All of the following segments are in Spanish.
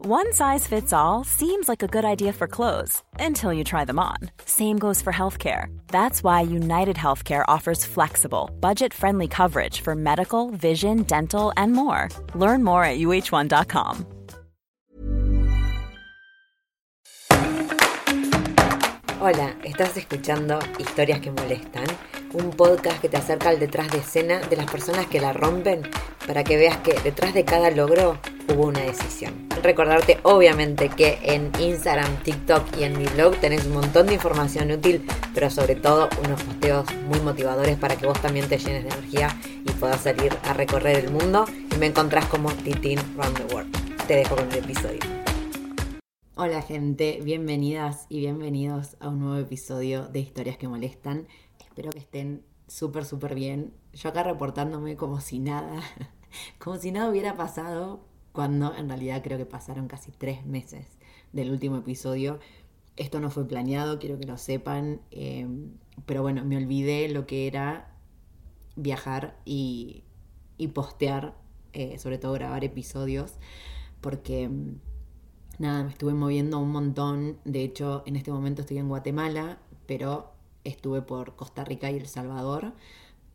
One size fits all seems like a good idea for clothes until you try them on. Same goes for healthcare. That's why United Healthcare offers flexible, budget-friendly coverage for medical, vision, dental, and more. Learn more at uh1.com. Hola, estás escuchando Historias que Molestan, un podcast que te acerca al detrás de escena de las personas que la rompen para que veas que detrás de cada logro hubo una decisión. Recordarte obviamente que en Instagram, TikTok y en mi blog tenés un montón de información útil, pero sobre todo unos posteos muy motivadores para que vos también te llenes de energía y puedas salir a recorrer el mundo y me encontrás como Titin Round the World. Te dejo con el episodio. Hola gente, bienvenidas y bienvenidos a un nuevo episodio de Historias que Molestan. Espero que estén súper, súper bien. Yo acá reportándome como si nada, como si nada hubiera pasado, cuando en realidad creo que pasaron casi tres meses del último episodio. Esto no fue planeado, quiero que lo sepan, eh, pero bueno, me olvidé lo que era viajar y, y postear, eh, sobre todo grabar episodios, porque nada, me estuve moviendo un montón. De hecho, en este momento estoy en Guatemala, pero estuve por Costa Rica y El Salvador.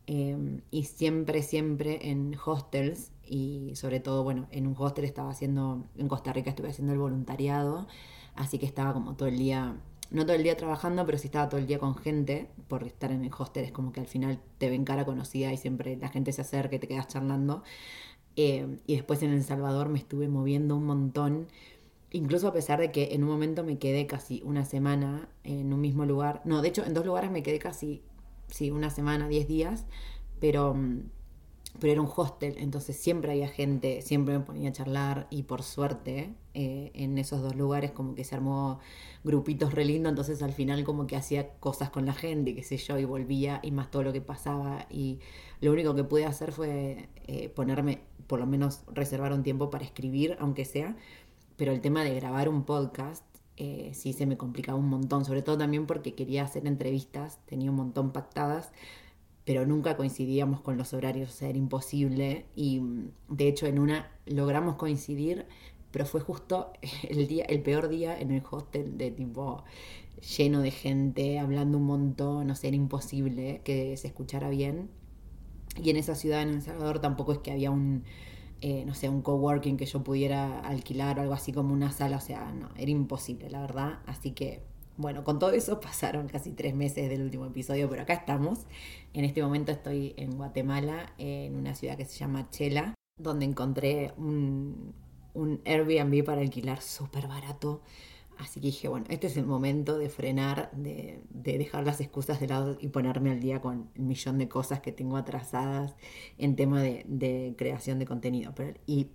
eh, y siempre, siempre en hostels. Y sobre todo, bueno, en un hostel estaba haciendo, en Costa Rica estuve haciendo el voluntariado. Así que estaba como todo el día, no todo el día trabajando, pero sí estaba todo el día con gente. Por estar en el hostel es como que al final te ven cara conocida y siempre la gente se acerca y te quedas charlando. Eh, y después en El Salvador me estuve moviendo un montón. Incluso a pesar de que en un momento me quedé casi una semana en un mismo lugar. No, de hecho en dos lugares me quedé casi, sí, una semana, diez días. Pero, mm, pero era un hostel, entonces siempre había gente, siempre me ponía a charlar. Y por suerte eh, en esos dos lugares como que se armó grupitos re lindo. Entonces al final como que hacía cosas con la gente, qué sé yo, y volvía y más todo lo que pasaba. Y lo único que pude hacer fue eh, ponerme, por lo menos reservar un tiempo para escribir, aunque sea pero el tema de grabar un podcast eh, sí se me complicaba un montón, sobre todo también porque quería hacer entrevistas, tenía un montón pactadas, pero nunca coincidíamos con los horarios, o sea, era imposible. Y mm, de hecho en una logramos coincidir, pero fue justo el, día, el peor día en el hostel de tipo lleno de gente, hablando un montón, o sea, era imposible que se escuchara bien. Y en esa ciudad, en El Salvador, tampoco es que había un, eh, no sé, un coworking que yo pudiera alquilar o algo así como una sala, o sea, no, era imposible, la verdad. Así que, bueno, con todo eso pasaron casi tres meses del último episodio, pero acá estamos. En este momento estoy en Guatemala, en una ciudad que se llama Chela, donde encontré un, Airbnb para alquilar súper barato. Así que dije, bueno, este es el momento de frenar, de, de, dejar las excusas de lado y ponerme al día con el millón de cosas que tengo atrasadas en tema de, creación de contenido. Y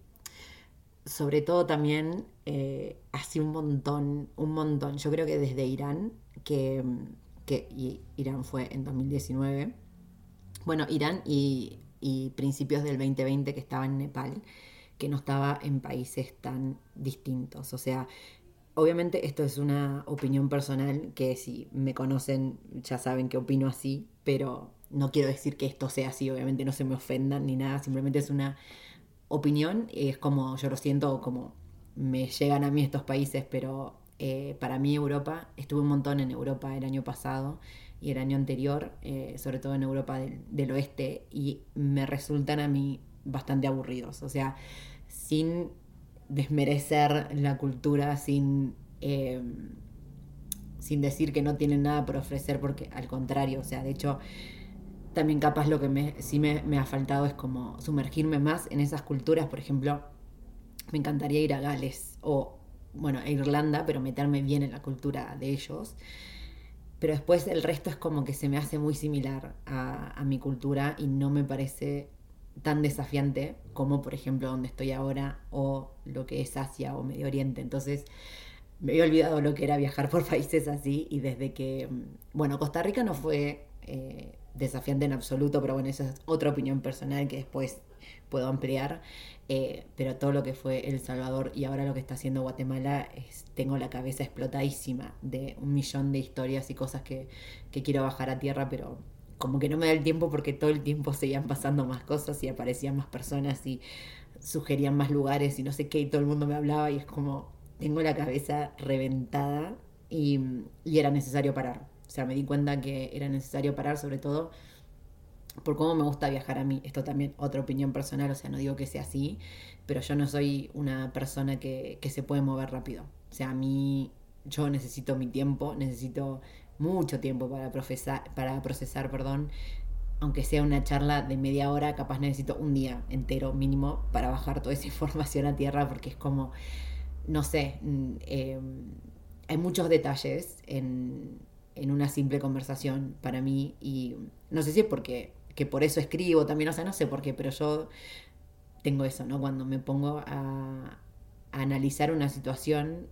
sobre todo también, eh, así un montón, un montón. Yo creo que desde Irán, que, que y Irán fue en 2019, bueno, Irán y, y principios del 2020 que estaba en Nepal, que no estaba en países tan distintos. O sea, Obviamente esto es una opinión personal que si me conocen ya saben que opino así, pero no quiero decir que esto sea así, obviamente no se me ofendan ni nada, simplemente es una opinión, es como yo lo siento, como me llegan a mí estos países, pero eh, para mí Europa, estuve un montón en Europa el año pasado y el año anterior, eh, sobre todo en Europa del, del oeste, y me resultan a mí bastante aburridos, o sea, sin desmerecer la cultura sin, eh, sin decir que no tienen nada por ofrecer, porque al contrario, o sea, de hecho, también capaz lo que me, sí me, me, ha faltado es como sumergirme más en esas culturas, por ejemplo, me encantaría ir a Gales o, bueno, a Irlanda, pero meterme bien en la cultura de ellos. Pero después el resto es como que se me hace muy similar a, a mi cultura y no me parece tan desafiante como por ejemplo donde estoy ahora o lo que es Asia o Medio Oriente. Entonces me había olvidado lo que era viajar por países así y desde que, mm, bueno, Costa Rica no fue eh, desafiante en absoluto, pero bueno, esa es otra opinión personal que después puedo ampliar. Eh, pero todo lo que fue El Salvador y ahora lo que está haciendo Guatemala, es, tengo la cabeza explotadísima de un millón de historias y cosas que, que quiero bajar a tierra, pero como que no me da el tiempo porque todo el tiempo seguían pasando más cosas y aparecían más personas y sugerían más lugares y no sé qué y todo el mundo me hablaba y es como tengo la cabeza reventada y, y era necesario parar. O sea, me di cuenta que era necesario parar sobre todo por cómo me gusta viajar a mí. Esto también otra opinión personal, o sea, no digo que sea así, pero yo no soy una persona que, que se puede mover rápido. O sea, a mí yo necesito mi tiempo, necesito mucho tiempo para, procesar, para procesar, perdón, aunque sea una charla de media hora, capaz necesito un día entero mínimo para bajar toda esa información a tierra, porque es como, no sé, mm, em, hay muchos detalles en, en, una simple conversación para mí y no sé si es porque que por eso escribo también, o sea, no sé por qué, pero yo tengo eso, ¿no? Cuando me pongo a, analizar una situación,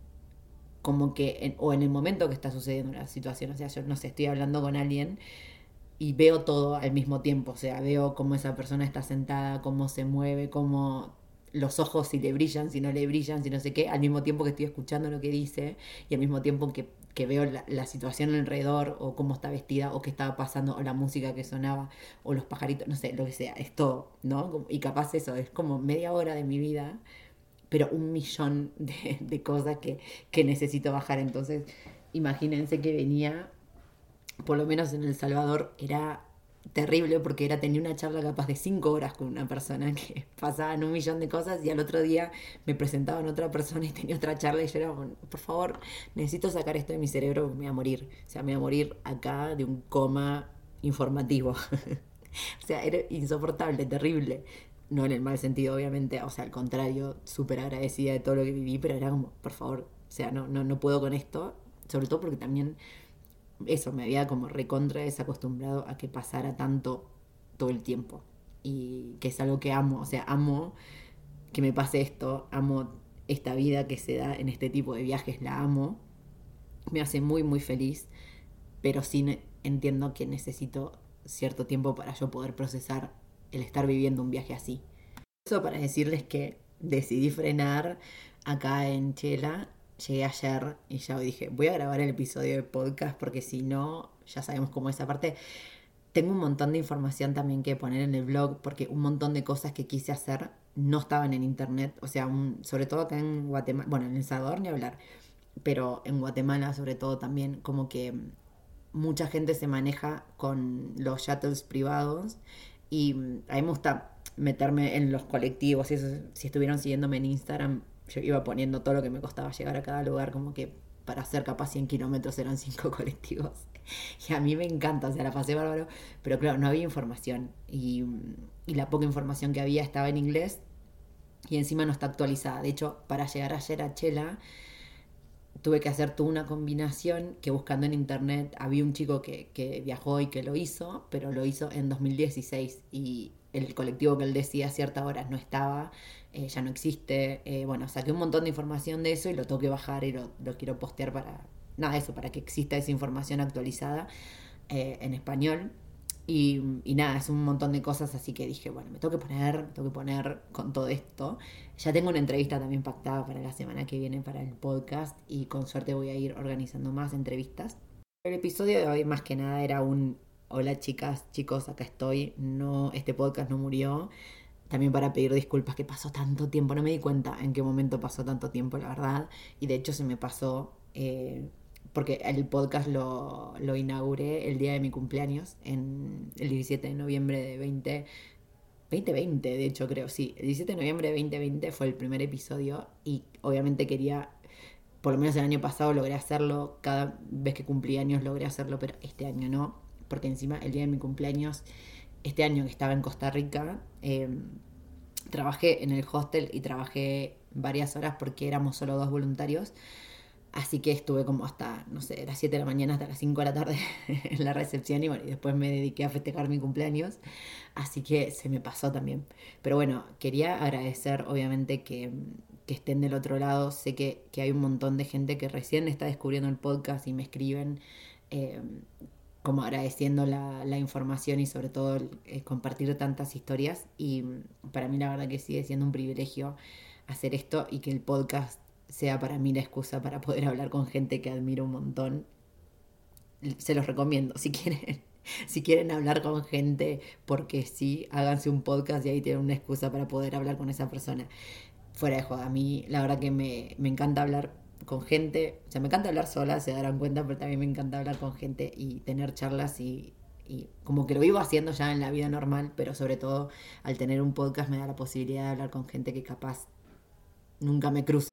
como que, o en el momento que está sucediendo la situación, o sea, yo no sé, estoy hablando con alguien y veo todo al mismo tiempo, o sea, veo cómo esa persona está sentada, cómo se mueve, cómo los ojos si le brillan, si no le brillan, si no sé qué, al mismo tiempo que estoy escuchando lo que dice y al mismo tiempo que, que veo la, situación alrededor o cómo está vestida o qué estaba pasando o la música que sonaba o los pajaritos, no sé, lo que sea, es todo, ¿no? Y capaz eso, es como media hora de mi vida pero un millón de, cosas que, que, necesito bajar. Entonces, imagínense que venía, por lo menos en El Salvador, era terrible porque era tenía una charla capaz de cinco horas con una persona que pasaban un millón de cosas y al otro día me presentaban otra persona y tenía otra charla y yo era, por favor, necesito sacar esto de mi cerebro, me voy a morir. O sea, me voy a morir acá de un coma informativo. o sea, era insoportable, terrible no en el mal sentido, obviamente, o sea, al contrario, súper agradecida de todo lo que viví, pero era como, por favor, o sea, no, no, no puedo con esto, sobre todo porque también eso, me había como recontra desacostumbrado a que pasara tanto todo el tiempo, y que es algo que amo, o sea, amo que me pase esto, amo esta vida que se da en este tipo de viajes, la amo, me hace muy, muy feliz, pero sí entiendo que necesito cierto tiempo para yo poder procesar el estar viviendo un viaje así. Eso para decirles que decidí frenar acá en Chela. Llegué ayer y ya dije, voy a grabar el episodio de podcast porque si no, ya sabemos cómo es. Aparte, tengo un montón de información también que poner en el blog porque un montón de cosas que quise hacer no estaban en internet. O sea, sobre todo acá en Guatemala, bueno, en El Salvador ni hablar, pero en Guatemala sobre todo también como que mucha gente se maneja con los shuttles privados y a mí me gusta meterme en los colectivos eso, si estuvieron siguiéndome en Instagram, yo iba poniendo todo lo que me costaba llegar a cada lugar, como que para hacer capaz 100 kilómetros eran 5 colectivos. Y a mí me encanta, o sea, la pasé bárbaro, pero claro, no había información y, y la poca información que había estaba en inglés y encima no está actualizada. De hecho, para llegar ayer a Chela, tuve que hacer toda una combinación que buscando en internet había un chico que, que, viajó y que lo hizo, pero lo hizo en 2016 y el colectivo que él decía a cierta hora no estaba, eh, ya no existe. Eh, bueno, saqué un montón de información de eso y lo tengo que bajar y lo, lo quiero postear para, nada, eso, para que exista esa información actualizada eh, en español. Y, y, nada, es un montón de cosas, así que dije, bueno, me tengo que poner, me tengo que poner con todo esto. Ya tengo una entrevista también pactada para la semana que viene para el podcast y con suerte voy a ir organizando más entrevistas. El episodio de hoy más que nada era un hola chicas, chicos, acá estoy. No, este podcast no murió. También para pedir disculpas que pasó tanto tiempo. No me di cuenta en qué momento pasó tanto tiempo, la verdad. Y de hecho se me pasó eh, porque el podcast lo, lo, inauguré el día de mi cumpleaños, en el 17 de noviembre de 20, 2020, de hecho creo, sí, el 17 de noviembre de 2020 fue el primer episodio y obviamente quería, por lo menos el año pasado logré hacerlo, cada vez que cumplí años logré hacerlo, pero este año no, porque encima el día de mi cumpleaños, este año que estaba en Costa Rica, eh, trabajé en el hostel y trabajé varias horas porque éramos solo dos voluntarios Así que estuve como hasta, no sé, las 7 de la mañana hasta las 5 de la tarde en la recepción y bueno, y después me dediqué a festejar mi cumpleaños. Así que se me pasó también. Pero bueno, quería agradecer obviamente que, estén del otro lado. Sé que, hay un montón de gente que recién está descubriendo el podcast y me escriben eh, como agradeciendo la, la, información y sobre todo eh, compartir tantas historias. Y para mí la verdad que sigue siendo un privilegio hacer esto y que el podcast sea para mí la excusa para poder hablar con gente que admiro un montón. Se los recomiendo, si quieren, si quieren hablar con gente, porque sí, háganse un podcast y ahí tienen una excusa para poder hablar con esa persona. Fuera de juego, a mí la verdad que me, me encanta hablar con gente, o sea, me encanta hablar sola, se darán cuenta, pero también me encanta hablar con gente y tener charlas y, y como que lo vivo haciendo ya en la vida normal, pero sobre todo al tener un podcast me da la posibilidad de hablar con gente que capaz nunca me cruza.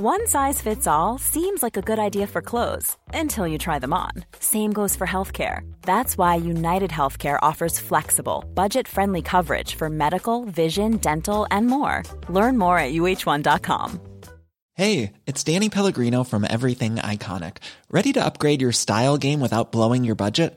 One size fits all seems like a good idea for clothes until you try them on. Same goes for healthcare. That's why United Healthcare offers flexible, budget friendly coverage for medical, vision, dental, and more. Learn more at uh1.com. Hey, it's Danny Pellegrino from Everything Iconic. Ready to upgrade your style game without blowing your budget?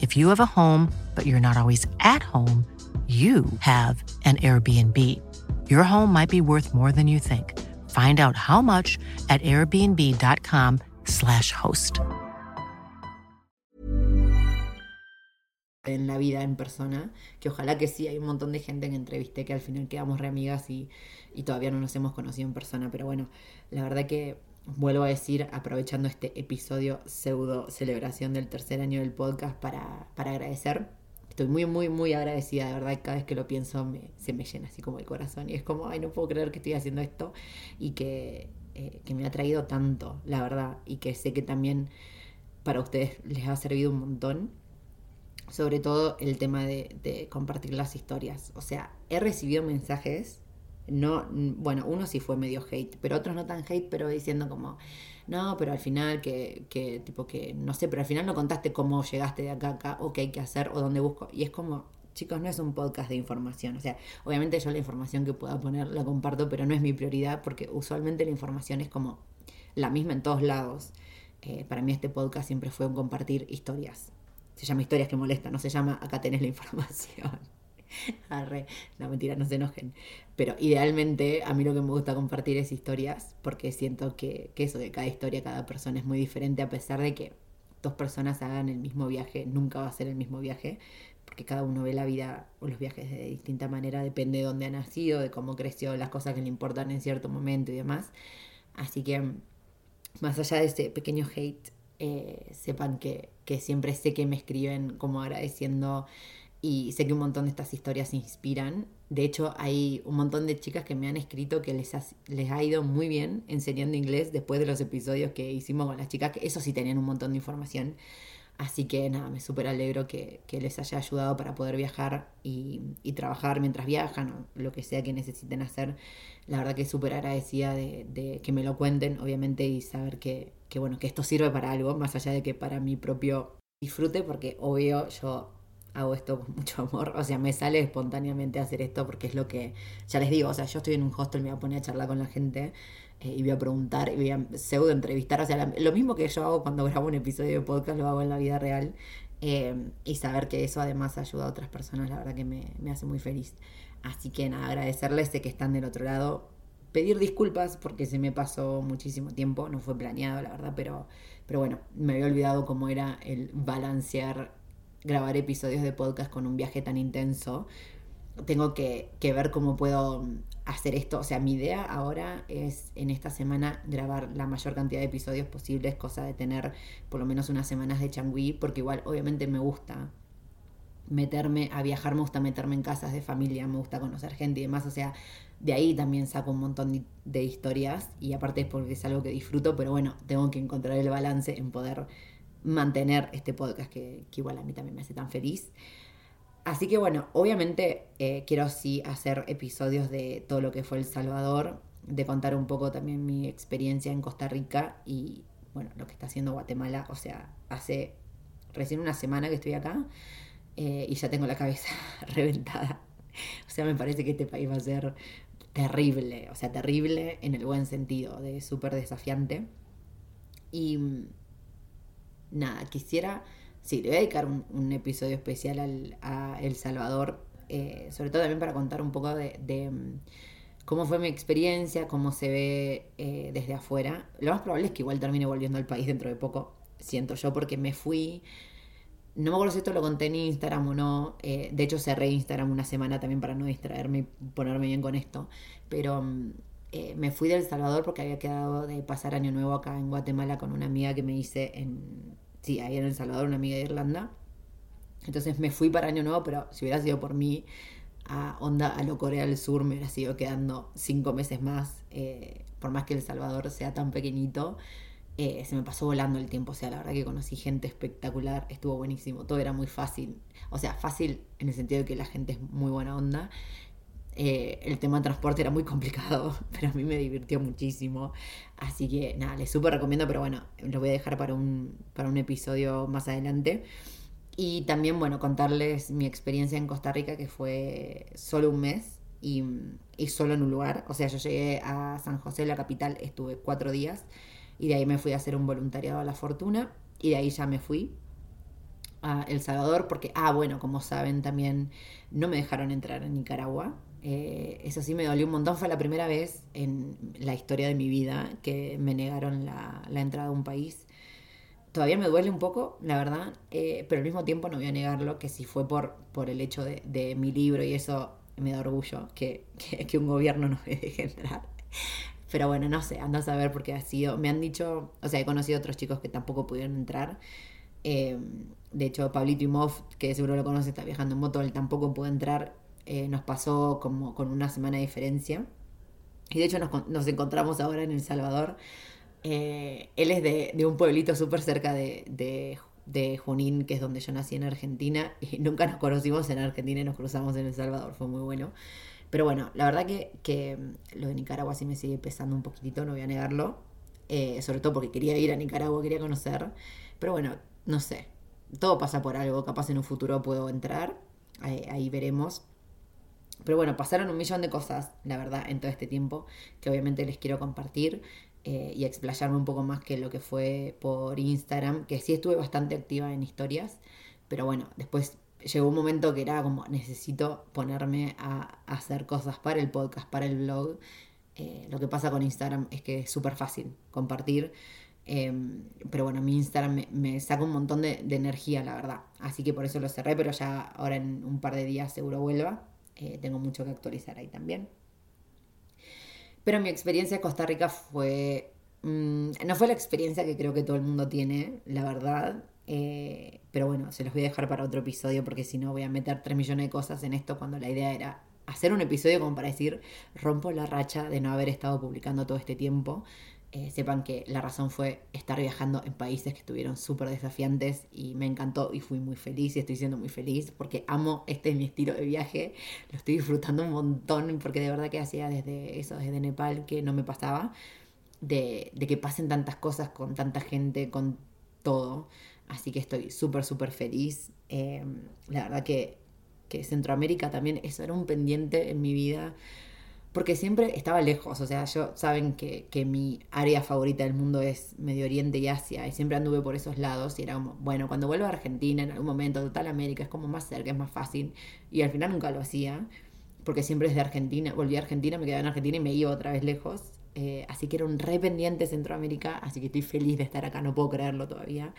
If you have a home, but you're not always at home, you have an Airbnb. Your home might be worth more than you think. Find out how much at airbnb.com/slash host. En la vida en persona, que ojalá que sí, hay un montón de gente que entrevisté que al final quedamos re amigas y, y todavía no nos hemos conocido en persona, pero bueno, la verdad que vuelvo a decir, aprovechando este episodio pseudo celebración del tercer año del podcast para, para agradecer. Estoy muy, muy, muy agradecida, de verdad, cada vez que lo pienso me, se me llena así como el corazón y es como, ay, no puedo creer que estoy haciendo esto y que, eh, que me ha traído tanto, la verdad, y que sé que también para ustedes les ha servido un montón, sobre todo el tema de, de compartir las historias, o sea, he recibido mensajes, no, bueno, uno sí fue medio hate, pero otros no tan hate, pero diciendo como no, pero al final que, que, tipo que, no sé, pero al final no contaste cómo llegaste de acá a acá, o qué hay que hacer, o dónde busco. Y es como, chicos, no es un podcast de información. O sea, obviamente yo la información que pueda poner la comparto, pero no es mi prioridad porque usualmente la información es como la misma en todos lados. Eh, para mí este podcast siempre fue un compartir historias. Se llama historias que molestan, no se llama acá tenés la información. Arre, no mentira, no se enojen. Pero idealmente a mí lo que me gusta compartir es historias, porque siento que, que eso de cada historia, cada persona es muy diferente, a pesar de que dos personas hagan el mismo viaje, nunca va a ser el mismo viaje, porque cada uno ve la vida o los viajes de distinta manera, depende de dónde ha nacido, de cómo creció, las cosas que le importan en cierto momento y demás. Así que, más allá de ese pequeño hate, eh, sepan que, que siempre sé que me escriben como agradeciendo y sé que un montón de estas historias inspiran. De hecho, hay un montón de chicas que me han escrito que les ha, les ha ido muy bien enseñando inglés después de los episodios que hicimos con las chicas, que eso sí tenían un montón de información. Así que nada, me súper alegro que, que, les haya ayudado para poder viajar y, trabajar mientras viajan o lo que sea que necesiten hacer. La verdad que súper agradecida de, de, que me lo cuenten, obviamente, y saber que, que, bueno, que esto sirve para algo, más allá de que para mi propio disfrute porque obvio yo hago esto con mucho amor, o sea, me sale espontáneamente hacer esto porque es lo que, ya les digo, o sea, yo estoy en un hostel, me voy a poner a charlar con la gente eh, y voy a preguntar y voy a pseudo entrevistar, o sea, lo mismo que yo hago cuando grabo un episodio de podcast, lo hago en la vida real eh, y saber que eso además ayuda a otras personas, la verdad que me, me hace muy feliz. Así que nada, agradecerles de que están del otro lado, pedir disculpas porque se me pasó muchísimo tiempo, no fue planeado la verdad, pero, pero bueno, me había olvidado cómo era el balancear grabar episodios de podcast con un viaje tan intenso. Tengo que, ver cómo puedo hacer esto. O sea, mi idea ahora es en esta semana grabar la mayor cantidad de episodios posibles, cosa de tener por lo menos unas semanas de changui, porque igual obviamente me gusta meterme a viajar, me gusta meterme en casas de familia, me gusta conocer gente y demás, o sea, de ahí también saco un montón de historias y aparte es porque es algo que disfruto, pero bueno, tengo que encontrar el balance en poder mantener este podcast que, igual a mí también me hace tan feliz. Así que bueno, obviamente eh, quiero sí hacer episodios de todo lo que fue El Salvador, de contar un poco también mi experiencia en Costa Rica y bueno, lo que está haciendo Guatemala, o sea, hace recién una semana que estoy acá eh, y ya tengo la cabeza reventada. O sea, me parece que este país va a ser terrible, o sea, terrible en el buen sentido, de súper desafiante. Y nada, quisiera, sí, le voy a dedicar un, episodio especial al, a El Salvador, eh, sobre todo también para contar un poco de, mm, cómo fue mi experiencia, cómo se ve eh, desde afuera. Lo más probable es que igual termine volviendo al país dentro de poco, siento yo, porque me fui no me acuerdo si esto lo conté en Instagram o no. Eh, de hecho, cerré Instagram una semana también para no distraerme y ponerme bien con esto. Pero mm, eh, me fui de El Salvador porque había quedado de pasar Año Nuevo acá en Guatemala con una amiga que me hice en. Sí, ahí en El Salvador, una amiga de Irlanda. Entonces me fui para Año Nuevo, pero si hubiera sido por mí, a onda a lo Corea del Sur, me hubiera sido quedando cinco meses más. Eh, por más que El Salvador sea tan pequeñito. Eh, se me pasó volando el tiempo, o sea, la verdad que conocí gente espectacular, estuvo buenísimo, todo era muy fácil, o sea, fácil en el sentido de que la gente es muy buena onda. Eh, el tema de transporte era muy complicado, pero a mí me divirtió muchísimo. Así que nada, les súper recomiendo, pero bueno, lo voy a dejar para un, para un episodio más adelante. Y también, bueno, contarles mi experiencia en Costa Rica, que fue solo un mes y, y solo en un lugar. O sea, yo llegué a San José, la capital, estuve cuatro días y de ahí me fui a hacer un voluntariado a La Fortuna y de ahí ya me fui a El Salvador porque, ah, bueno, como saben también no me dejaron entrar a Nicaragua. Eh, eso sí me dolió un montón, fue la primera vez en la historia de mi vida que me negaron la, entrada a un país. Todavía me duele un poco, la verdad, eh, pero al mismo tiempo no voy a negarlo que si fue por, por el hecho de, mi libro y eso me da orgullo que, que un gobierno no me deje entrar. Pero bueno, no sé, ando a saber porque ha sido. Me han dicho, o sea, he conocido otros chicos que tampoco pudieron entrar. Eh, de hecho, Pablito Imov, que seguro lo conoce, está viajando en moto, él tampoco pudo entrar. Eh, nos pasó como con una semana de diferencia. Y de hecho nos, encontramos ahora en El Salvador. Eh, él es de, un pueblito súper cerca de, de, de, Junín, que es donde yo nací en Argentina. Y nunca nos conocimos en Argentina y nos cruzamos en El Salvador. Fue muy bueno. Pero bueno, la verdad que, mm, lo de Nicaragua sí me sigue pesando un poquitito, no voy a negarlo. Eh, sobre todo porque quería ir a Nicaragua, quería conocer. Pero bueno, no sé. Todo pasa por algo. Capaz en un futuro puedo entrar. Ahí, veremos. Pero bueno, pasaron un millón de cosas, la verdad, en todo este tiempo, que obviamente les quiero compartir eh, y explayarme un poco más que lo que fue por Instagram, que sí estuve bastante activa en historias, pero bueno, después llegó un momento que era como necesito ponerme a, hacer cosas para el podcast, para el blog. Eh, lo que pasa con Instagram es que es súper fácil compartir. Em, pero bueno, mi Instagram me, saca un montón de, energía, la verdad. Así que por eso lo cerré, pero ya ahora en un par de días seguro vuelva. Eh, tengo mucho que actualizar ahí también. Pero mi experiencia en Costa Rica fue... Mm, no fue la experiencia que creo que todo el mundo tiene, la verdad. Eh, pero bueno, se los voy a dejar para otro episodio porque si no voy a meter 3 millones de cosas en esto cuando la idea era hacer un episodio como para decir, rompo la racha de no haber estado publicando todo este tiempo. Eh, sepan que la razón fue estar viajando en países que estuvieron súper desafiantes y me encantó y fui muy feliz y estoy siendo muy feliz porque amo este es mi estilo de viaje, lo estoy disfrutando un montón porque de verdad que hacía desde eso, desde Nepal que no me pasaba, de, de que pasen tantas cosas con tanta gente, con todo. Así que estoy súper, súper feliz. Eh, la verdad que, que Centroamérica también, eso era un pendiente en mi vida porque siempre estaba lejos, o sea, yo saben que, que, mi área favorita del mundo es Medio Oriente y Asia, y siempre anduve por esos lados, y era como, bueno, cuando vuelvo a Argentina en algún momento, total América, es como más cerca, es más fácil, y al final nunca lo hacía, porque siempre desde Argentina, volví a Argentina, me quedaba en Argentina y me iba otra vez lejos, eh, así que era un re pendiente Centroamérica, así que estoy feliz de estar acá, no puedo creerlo todavía,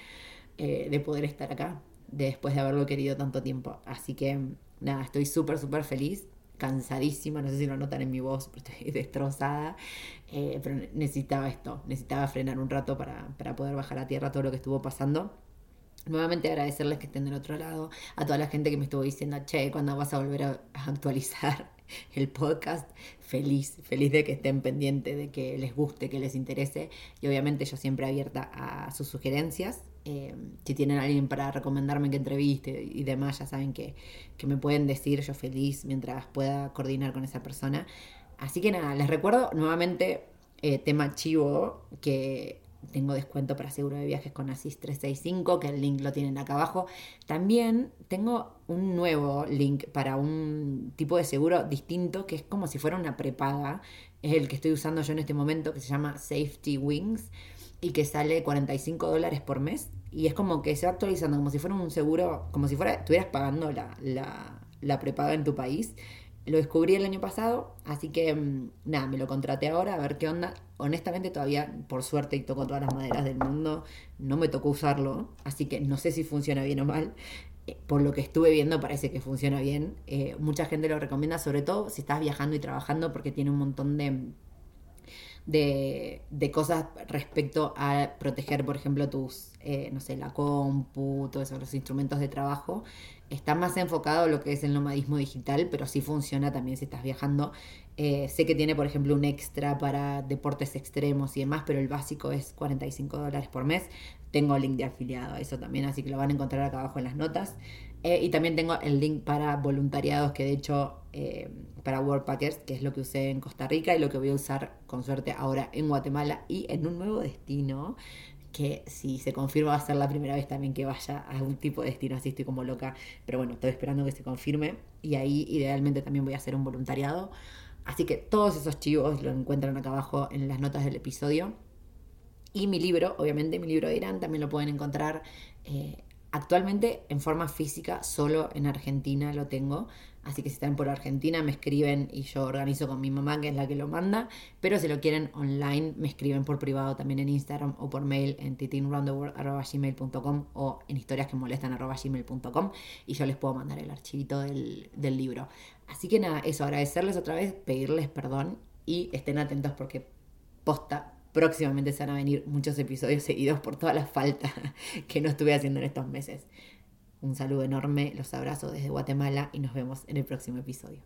eh, de poder estar acá, después de haberlo querido tanto tiempo, así que nada, estoy súper, súper feliz cansadísima, no sé si lo notan en mi voz, pero estoy destrozada, eh, pero necesitaba esto, necesitaba frenar un rato para, para poder bajar a tierra todo lo que estuvo pasando. Nuevamente agradecerles que estén del otro lado, a toda la gente que me estuvo diciendo, che, cuando vas a volver a actualizar el podcast, feliz, feliz de que estén pendientes, de que les guste, que les interese y obviamente yo siempre abierta a sus sugerencias. Eh, si tienen alguien para recomendarme que entreviste y demás, ya saben que, que me pueden decir, yo feliz mientras pueda coordinar con esa persona. Así que nada, les recuerdo nuevamente eh, tema chivo que tengo descuento para seguro de viajes con Asis 365, que el link lo tienen acá abajo. También tengo un nuevo link para un tipo de seguro distinto, que es como si fuera una prepaga. Es el que estoy usando yo en este momento, que se llama Safety Wings y que sale 45 dólares por mes. Y es como que se va actualizando, como si fuera un seguro, como si fuera, estuvieras pagando la, la, la prepaga en tu país. Lo descubrí el año pasado, así que mm, nada, me lo contraté ahora a ver qué onda. Honestamente todavía, por suerte, y toco todas las maderas del mundo, no me tocó usarlo, así que no sé si funciona bien o mal. Eh, por lo que estuve viendo parece que funciona bien. Eh, mucha gente lo recomienda, sobre todo si estás viajando y trabajando, porque tiene un montón de de, de, cosas respecto a proteger, por ejemplo, tus, eh, no sé, la compu, todos los instrumentos de trabajo. Está más enfocado en lo que es el nomadismo digital, pero sí funciona también si estás viajando. Eh, sé que tiene, por ejemplo, un extra para deportes extremos y demás, pero el básico es 45 dólares por mes. Tengo link de afiliado a eso también, así que lo van a encontrar acá abajo en las notas. Eh, y también tengo el link para voluntariados, que de hecho eh, para Worldpackers, que es lo que usé en Costa Rica y lo que voy a usar con suerte ahora en Guatemala y en un nuevo destino, que si se confirma va a ser la primera vez también que vaya a un tipo de destino, así estoy como loca, pero bueno, estoy esperando que se confirme y ahí idealmente también voy a hacer un voluntariado. Así que todos esos chivos lo encuentran acá abajo en las notas del episodio. Y mi libro, obviamente mi libro de Irán, también lo pueden encontrar eh, Actualmente en forma física solo en Argentina lo tengo, así que si están por Argentina me escriben y yo organizo con mi mamá que es la que lo manda, pero si lo quieren online me escriben por privado también en Instagram o por mail en titinroundtheworld.gmail.com o en historias que molestan y yo les puedo mandar el archivito del, del libro. Así que nada, eso, agradecerles otra vez, pedirles perdón y estén atentos porque posta próximamente se van a venir muchos episodios seguidos por toda la falta que no estuve haciendo en estos meses. Un saludo enorme, los abrazo desde Guatemala y nos vemos en el próximo episodio.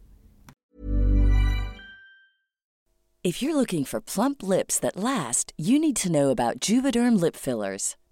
If you're looking for plump lips that last, you need to know about Juvederm lip fillers.